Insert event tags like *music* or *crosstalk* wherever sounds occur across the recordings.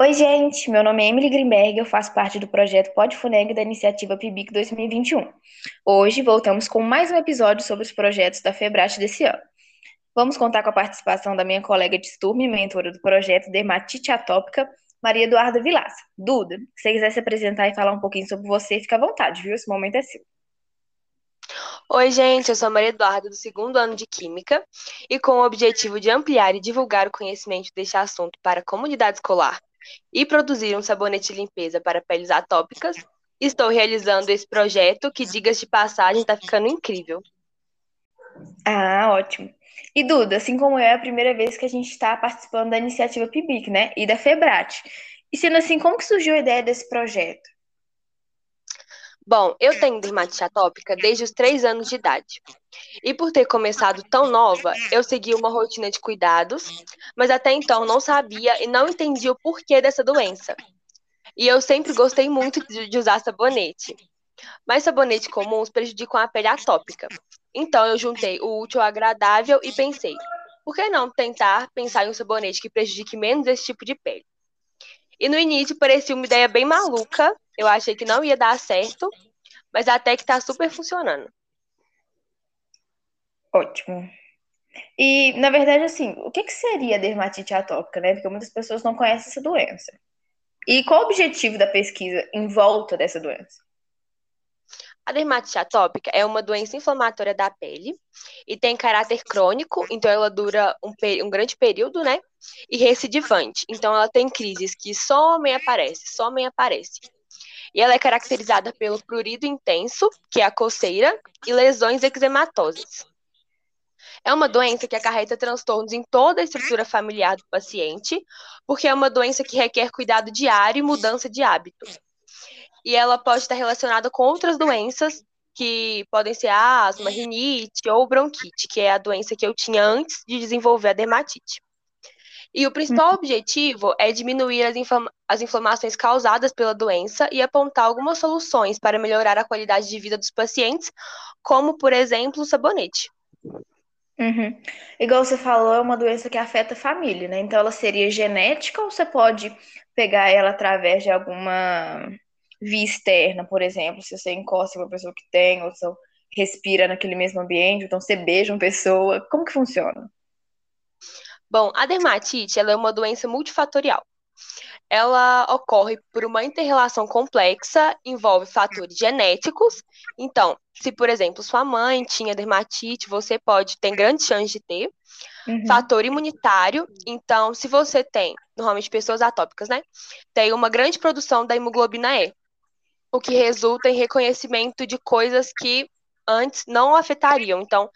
Oi, gente, meu nome é Emily Grimberg, eu faço parte do projeto Podfuneg da iniciativa PIBIC 2021. Hoje voltamos com mais um episódio sobre os projetos da FEBRAT desse ano. Vamos contar com a participação da minha colega de turma e mentora do projeto Dermatite Atópica, Maria Eduarda Vilaça. Duda, se você quiser se apresentar e falar um pouquinho sobre você, fica à vontade, viu? Esse momento é seu. Oi, gente, eu sou a Maria Eduarda, do segundo ano de Química, e com o objetivo de ampliar e divulgar o conhecimento deste assunto para a comunidade escolar e produzir um sabonete limpeza para peles atópicas, estou realizando esse projeto que, diga-se de passagem, está ficando incrível. Ah, ótimo. E Duda, assim como eu, é a primeira vez que a gente está participando da iniciativa PIBIC, né? E da FEBRAT. E sendo assim, como que surgiu a ideia desse projeto? Bom, eu tenho dermatite atópica desde os três anos de idade. E por ter começado tão nova, eu segui uma rotina de cuidados, mas até então não sabia e não entendia o porquê dessa doença. E eu sempre gostei muito de usar sabonete. Mas sabonetes comuns prejudicam a pele atópica. Então eu juntei o útil ao agradável e pensei, por que não tentar pensar em um sabonete que prejudique menos esse tipo de pele? E no início parecia uma ideia bem maluca, eu achei que não ia dar certo, mas até que tá super funcionando. Ótimo. E, na verdade, assim, o que, que seria dermatite atópica, né? Porque muitas pessoas não conhecem essa doença. E qual o objetivo da pesquisa em volta dessa doença? A dermatite atópica é uma doença inflamatória da pele e tem caráter crônico, então ela dura um, um, grande período, né? E recidivante, então ela tem crises que somem e aparecem, somem e aparecem. E ela é caracterizada pelo prurido intenso, que é a coceira, e lesões eczematosas. É uma doença que acarreta transtornos em toda a estrutura familiar do paciente, porque é uma doença que requer cuidado diário e mudança de hábito. E ela pode estar relacionada com outras doenças, que podem ser asma, rinite ou bronquite, que é a doença que eu tinha antes de desenvolver a dermatite. E o principal objetivo é diminuir as, as inflamações causadas pela doença e apontar algumas soluções para melhorar a qualidade de vida dos pacientes, como, por exemplo, o sabonete. Uhum. Igual você falou, é uma doença que afeta a família, né? Então ela seria genética ou você pode pegar ela através de alguma via externa, por exemplo, se você encosta uma pessoa que tem, ou se você respira naquele mesmo ambiente, então você beija uma pessoa, como que funciona? Bom, a dermatite ela é uma doença multifatorial. Ela ocorre por uma interrelação complexa, envolve fatores genéticos. Então, se, por exemplo, sua mãe tinha dermatite, você pode ter grande chance de ter. Uhum. Fator imunitário. Então, se você tem, normalmente pessoas atópicas, né? Tem uma grande produção da hemoglobina E, o que resulta em reconhecimento de coisas que antes não afetariam. Então,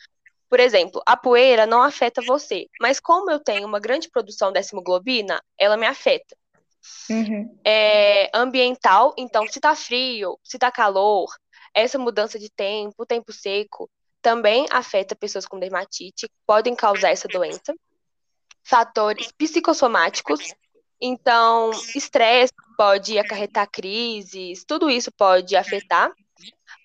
por exemplo, a poeira não afeta você, mas como eu tenho uma grande produção dessa hemoglobina, ela me afeta. Uhum. É ambiental, então se tá frio, se tá calor, essa mudança de tempo, tempo seco, também afeta pessoas com dermatite, podem causar essa doença. Fatores psicossomáticos, então estresse pode acarretar crises, tudo isso pode afetar.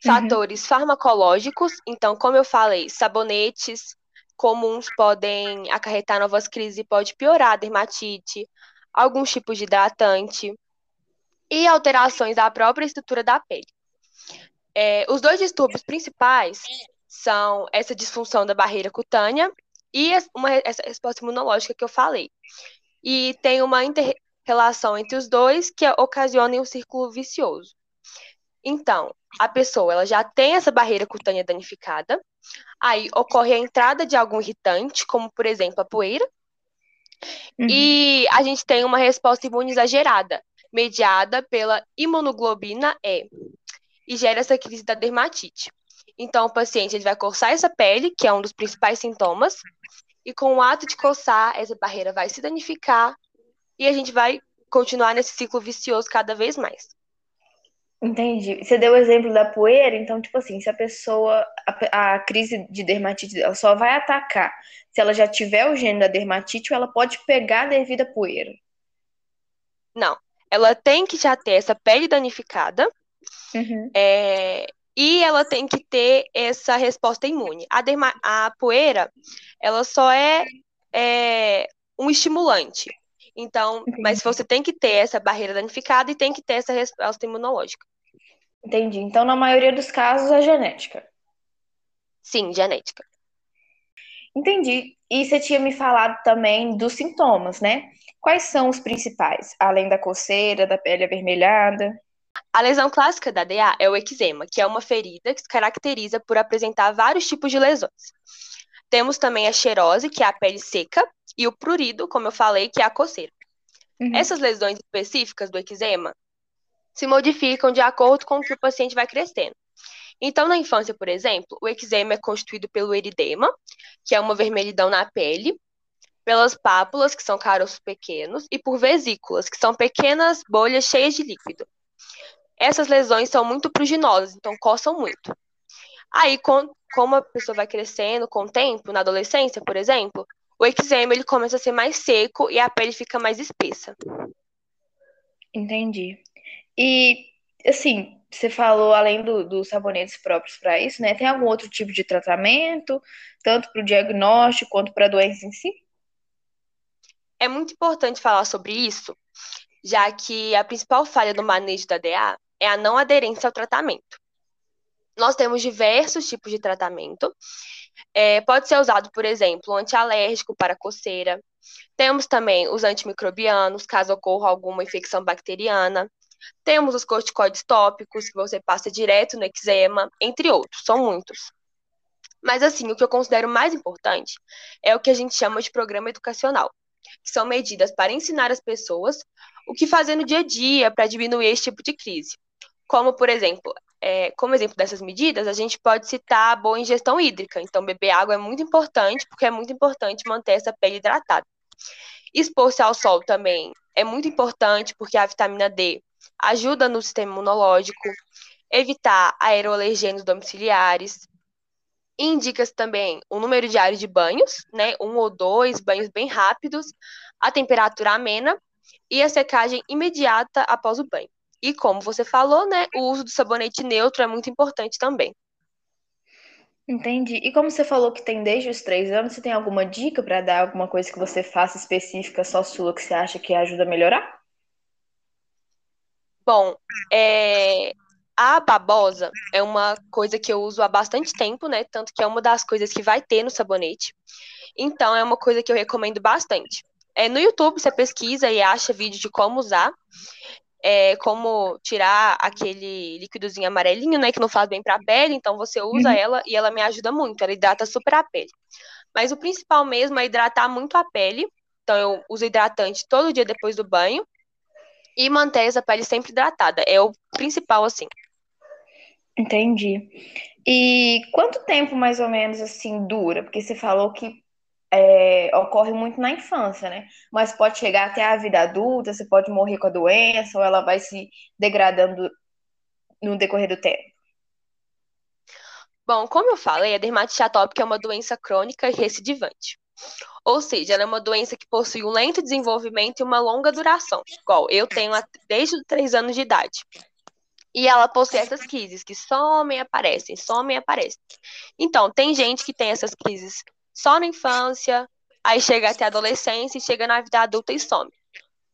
Uhum. Fatores uhum. farmacológicos, então, como eu falei, sabonetes comuns podem acarretar novas crises e pode piorar a dermatite, alguns tipos de hidratante e alterações da própria estrutura da pele. É, os dois distúrbios principais são essa disfunção da barreira cutânea e uma, essa resposta imunológica que eu falei. E tem uma inter-relação entre os dois que ocasiona um círculo vicioso. Então, a pessoa ela já tem essa barreira cutânea danificada, aí ocorre a entrada de algum irritante, como por exemplo a poeira, uhum. e a gente tem uma resposta imune exagerada, mediada pela imunoglobina E, e gera essa crise da dermatite. Então, o paciente ele vai coçar essa pele, que é um dos principais sintomas, e com o ato de coçar, essa barreira vai se danificar e a gente vai continuar nesse ciclo vicioso cada vez mais. Entendi. Você deu o exemplo da poeira, então, tipo assim, se a pessoa, a, a crise de dermatite ela só vai atacar se ela já tiver o gene da dermatite ou ela pode pegar devido à poeira? Não. Ela tem que já ter essa pele danificada uhum. é, e ela tem que ter essa resposta imune. A, derma, a poeira, ela só é, é um estimulante. Então, mas você tem que ter essa barreira danificada e tem que ter essa resposta imunológica. Entendi. Então, na maioria dos casos, é genética. Sim, genética. Entendi. E você tinha me falado também dos sintomas, né? Quais são os principais, além da coceira, da pele avermelhada? A lesão clássica da DA é o eczema, que é uma ferida que se caracteriza por apresentar vários tipos de lesões. Temos também a xerose, que é a pele seca, e o prurido, como eu falei, que é a coceira. Uhum. Essas lesões específicas do eczema se modificam de acordo com o que o paciente vai crescendo. Então, na infância, por exemplo, o eczema é constituído pelo eridema, que é uma vermelhidão na pele, pelas pápulas, que são caroços pequenos, e por vesículas, que são pequenas bolhas cheias de líquido. Essas lesões são muito pruginosas, então coçam muito. Aí, com, como a pessoa vai crescendo com o tempo, na adolescência, por exemplo, o eczema ele começa a ser mais seco e a pele fica mais espessa. Entendi. E, assim, você falou, além do, dos sabonetes próprios para isso, né? Tem algum outro tipo de tratamento, tanto para o diagnóstico quanto para a doença em si? É muito importante falar sobre isso, já que a principal falha do manejo da DA é a não aderência ao tratamento. Nós temos diversos tipos de tratamento. É, pode ser usado, por exemplo, antialérgico para coceira. Temos também os antimicrobianos, caso ocorra alguma infecção bacteriana. Temos os corticoides tópicos, que você passa direto no eczema, entre outros, são muitos. Mas, assim, o que eu considero mais importante é o que a gente chama de programa educacional, que são medidas para ensinar as pessoas o que fazer no dia a dia para diminuir esse tipo de crise. Como, por exemplo, é, como exemplo dessas medidas, a gente pode citar a boa ingestão hídrica. Então, beber água é muito importante, porque é muito importante manter essa pele hidratada. Expor-se ao sol também é muito importante, porque a vitamina D ajuda no sistema imunológico. Evitar aeroalergênios domiciliares. Indica-se também o número diário de banhos, né? Um ou dois banhos bem rápidos, a temperatura amena e a secagem imediata após o banho. E como você falou, né, o uso do sabonete neutro é muito importante também. Entendi. E como você falou que tem desde os três anos, você tem alguma dica para dar, alguma coisa que você faça específica só sua que você acha que ajuda a melhorar? Bom, é, a babosa é uma coisa que eu uso há bastante tempo, né? Tanto que é uma das coisas que vai ter no sabonete. Então, é uma coisa que eu recomendo bastante. É, no YouTube, você pesquisa e acha vídeo de como usar é, como tirar aquele líquidozinho amarelinho, né, que não faz bem para a pele, então você usa uhum. ela e ela me ajuda muito, ela hidrata super a pele. Mas o principal mesmo é hidratar muito a pele, então eu uso hidratante todo dia depois do banho e manter essa pele sempre hidratada, é o principal assim. Entendi. E quanto tempo mais ou menos assim dura? Porque você falou que é, ocorre muito na infância, né? Mas pode chegar até a vida adulta, você pode morrer com a doença, ou ela vai se degradando no decorrer do tempo. Bom, como eu falei, a dermatite atópica é uma doença crônica e recidivante. Ou seja, ela é uma doença que possui um lento desenvolvimento e uma longa duração, igual eu tenho desde os 3 anos de idade. E ela possui essas crises que somem e aparecem, somem e aparecem. Então, tem gente que tem essas crises só na infância, aí chega até a adolescência e chega na vida adulta e some.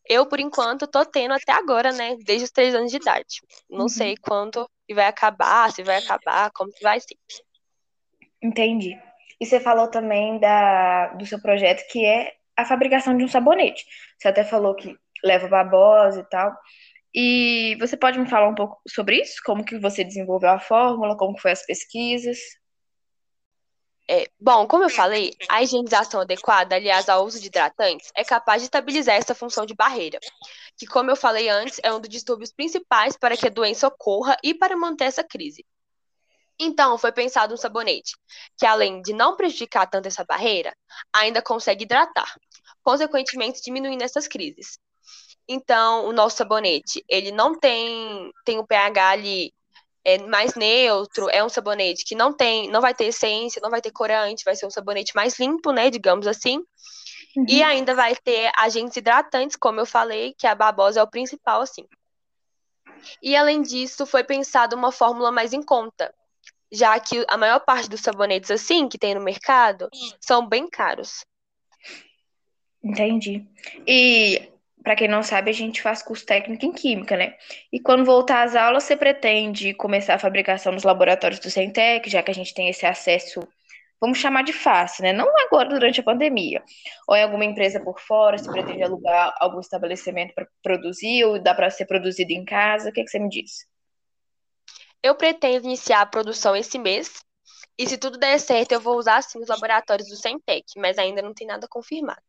Eu, por enquanto, tô tendo até agora, né? Desde os três anos de idade. Não uhum. sei quando vai acabar, se vai acabar, como que vai ser. Entendi. E você falou também da, do seu projeto, que é a fabricação de um sabonete. Você até falou que leva babosa e tal. E você pode me falar um pouco sobre isso? Como que você desenvolveu a fórmula, como foi as pesquisas? É, bom, como eu falei, a higienização adequada, aliás, ao uso de hidratantes, é capaz de estabilizar essa função de barreira, que, como eu falei antes, é um dos distúrbios principais para que a doença ocorra e para manter essa crise. Então, foi pensado um sabonete que, além de não prejudicar tanto essa barreira, ainda consegue hidratar, consequentemente diminuindo essas crises. Então, o nosso sabonete, ele não tem, tem o pH ali é mais neutro, é um sabonete que não tem, não vai ter essência, não vai ter corante, vai ser um sabonete mais limpo, né, digamos assim. Uhum. E ainda vai ter agentes hidratantes, como eu falei, que a babosa é o principal, assim. E além disso, foi pensada uma fórmula mais em conta, já que a maior parte dos sabonetes assim que tem no mercado são bem caros. Entendi. E para quem não sabe, a gente faz curso técnico em Química, né? E quando voltar às aulas, você pretende começar a fabricação nos laboratórios do Centec, já que a gente tem esse acesso, vamos chamar de fácil, né? Não agora durante a pandemia. Ou em alguma empresa por fora, se pretende alugar algum estabelecimento para produzir, ou dá para ser produzido em casa, o que, que você me diz? Eu pretendo iniciar a produção esse mês, e se tudo der certo, eu vou usar sim os laboratórios do Centec, mas ainda não tem nada confirmado.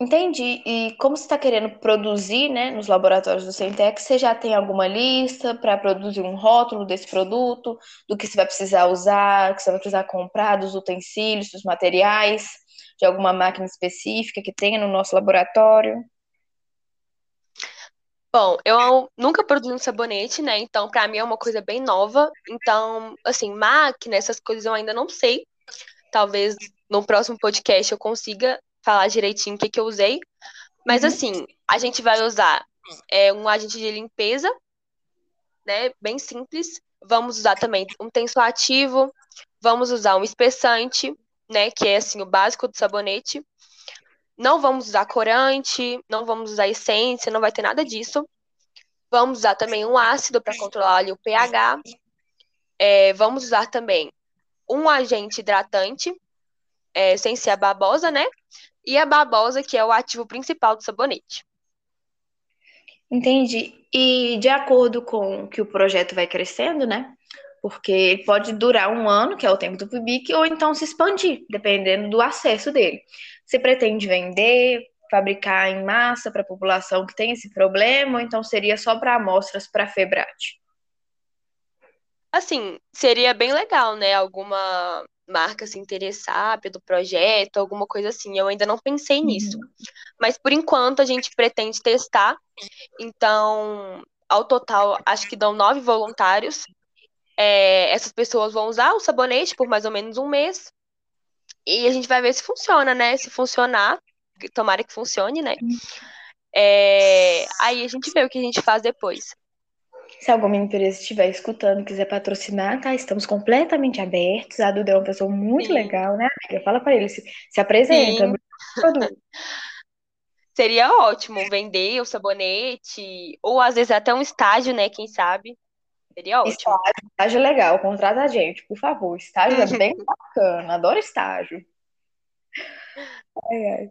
Entendi. E como você está querendo produzir, né, nos laboratórios do Centec, você já tem alguma lista para produzir um rótulo desse produto, do que você vai precisar usar, que você vai precisar comprar, dos utensílios, dos materiais, de alguma máquina específica que tenha no nosso laboratório? Bom, eu nunca produzi um sabonete, né? Então, para mim é uma coisa bem nova. Então, assim, máquina, essas coisas eu ainda não sei. Talvez no próximo podcast eu consiga falar direitinho o que, que eu usei. Mas uhum. assim, a gente vai usar é, um agente de limpeza, né? Bem simples. Vamos usar também um tensoativo, vamos usar um espessante, né? Que é assim, o básico do sabonete. Não vamos usar corante, não vamos usar essência, não vai ter nada disso. Vamos usar também um ácido para controlar ali, o pH. É, vamos usar também um agente hidratante, é, sem ser a babosa, né? E a babosa, que é o ativo principal do sabonete. Entendi. E de acordo com que o projeto vai crescendo, né? Porque ele pode durar um ano, que é o tempo do PIBIC, ou então se expandir, dependendo do acesso dele. Você pretende vender, fabricar em massa para a população que tem esse problema, ou então seria só para amostras para a Febrate? Assim, seria bem legal, né? Alguma marca se interessar pelo projeto, alguma coisa assim. Eu ainda não pensei nisso. Uhum. Mas por enquanto a gente pretende testar. Então, ao total, acho que dão nove voluntários. É, essas pessoas vão usar o sabonete por mais ou menos um mês. E a gente vai ver se funciona, né? Se funcionar, tomara que funcione, né? Uhum. É, aí a gente vê o que a gente faz depois. Se alguma empresa estiver escutando, quiser patrocinar, tá? Estamos completamente abertos. A Duda é uma pessoa muito Sim. legal, né, amiga? Fala para ele, se, se apresenta. *laughs* Seria ótimo vender o sabonete, ou às vezes até um estágio, né? Quem sabe? Seria ótimo. Estágio, estágio legal, contrata a gente, por favor. Estágio é *laughs* bem bacana, adoro estágio. Ai, ai.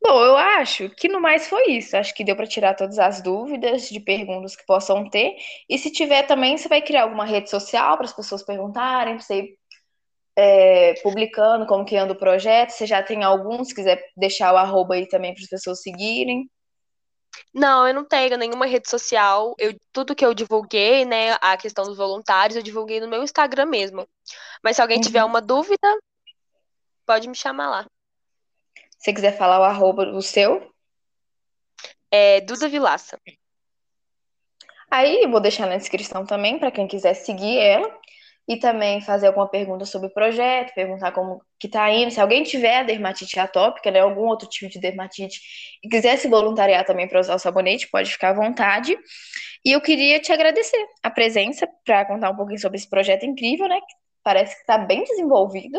Bom, eu acho que no mais foi isso. Acho que deu para tirar todas as dúvidas de perguntas que possam ter. E se tiver também, você vai criar alguma rede social para as pessoas perguntarem, para você é, publicando como que anda o projeto. Você já tem alguns, se quiser deixar o arroba aí também para as pessoas seguirem. Não, eu não tenho nenhuma rede social. Eu, tudo que eu divulguei, né, a questão dos voluntários, eu divulguei no meu Instagram mesmo. Mas se alguém tiver uhum. uma dúvida, pode me chamar lá. Se quiser falar o arroba o seu. É Duda Vilaça. Aí eu vou deixar na descrição também para quem quiser seguir ela e também fazer alguma pergunta sobre o projeto, perguntar como que tá indo, se alguém tiver dermatite atópica, né, algum outro tipo de dermatite e quiser se voluntariar também para usar o sabonete, pode ficar à vontade. E eu queria te agradecer a presença para contar um pouquinho sobre esse projeto incrível, né, que parece que está bem desenvolvido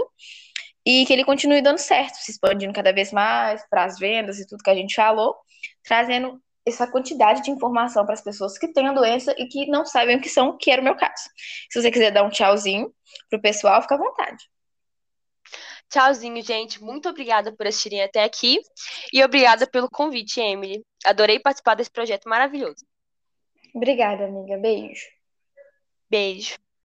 e que ele continue dando certo, se expandindo cada vez mais para as vendas e tudo que a gente falou, trazendo essa quantidade de informação para as pessoas que têm a doença e que não sabem o que são, que era o meu caso. Se você quiser dar um tchauzinho pro pessoal, fica à vontade. Tchauzinho, gente. Muito obrigada por assistirem até aqui e obrigada pelo convite, Emily. Adorei participar desse projeto maravilhoso. Obrigada, amiga. Beijo. Beijo.